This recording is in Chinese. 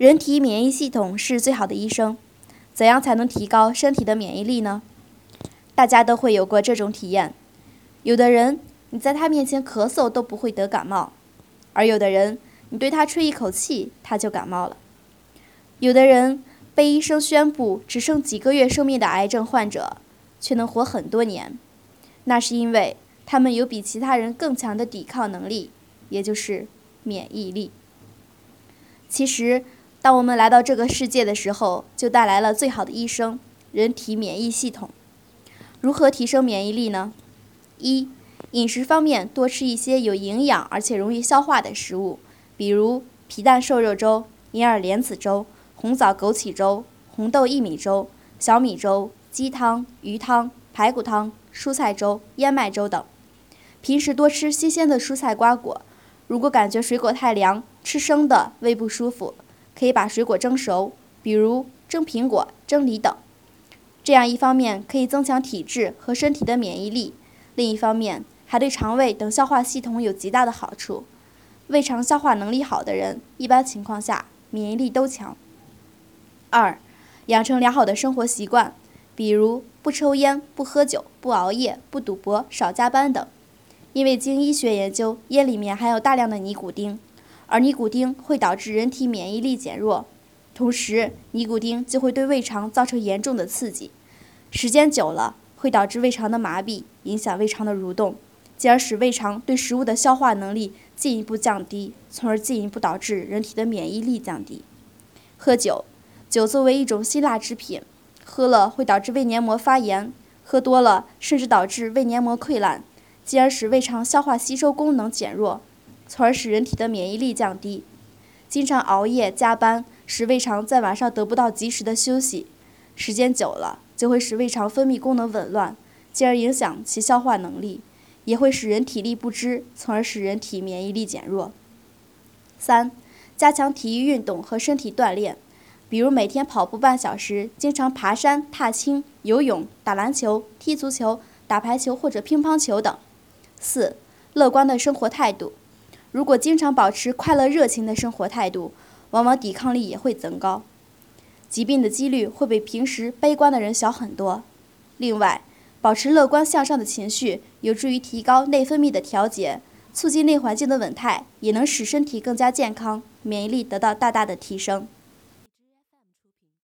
人体免疫系统是最好的医生，怎样才能提高身体的免疫力呢？大家都会有过这种体验，有的人你在他面前咳嗽都不会得感冒，而有的人你对他吹一口气他就感冒了。有的人被医生宣布只剩几个月生命的癌症患者，却能活很多年，那是因为他们有比其他人更强的抵抗能力，也就是免疫力。其实。当我们来到这个世界的时候，就带来了最好的医生——人体免疫系统。如何提升免疫力呢？一、饮食方面多吃一些有营养而且容易消化的食物，比如皮蛋瘦肉粥、银耳莲子粥、红枣枸杞粥、红豆薏米粥、小米粥、鸡汤、鱼汤、排骨汤、蔬菜粥、燕麦粥等。平时多吃新鲜的蔬菜瓜果。如果感觉水果太凉，吃生的胃不舒服。可以把水果蒸熟，比如蒸苹果、蒸梨等。这样一方面可以增强体质和身体的免疫力，另一方面还对肠胃等消化系统有极大的好处。胃肠消化能力好的人，一般情况下免疫力都强。二，养成良好的生活习惯，比如不抽烟、不喝酒、不熬夜、不赌博、少加班等。因为经医学研究，烟里面含有大量的尼古丁。而尼古丁会导致人体免疫力减弱，同时尼古丁就会对胃肠造成严重的刺激，时间久了会导致胃肠的麻痹，影响胃肠的蠕动，进而使胃肠对食物的消化能力进一步降低，从而进一步导致人体的免疫力降低。喝酒，酒作为一种辛辣之品，喝了会导致胃黏膜发炎，喝多了甚至导致胃黏膜溃烂，进而使胃肠消化吸收功能减弱。从而使人体的免疫力降低，经常熬夜加班，使胃肠在晚上得不到及时的休息，时间久了就会使胃肠分泌功能紊乱，进而影响其消化能力，也会使人体力不支，从而使人体免疫力减弱。三、加强体育运动和身体锻炼，比如每天跑步半小时，经常爬山、踏青、游泳、打篮球、踢足球、打排球或者乒乓球等。四、乐观的生活态度。如果经常保持快乐热情的生活态度，往往抵抗力也会增高，疾病的几率会比平时悲观的人小很多。另外，保持乐观向上的情绪，有助于提高内分泌的调节，促进内环境的稳态，也能使身体更加健康，免疫力得到大大的提升。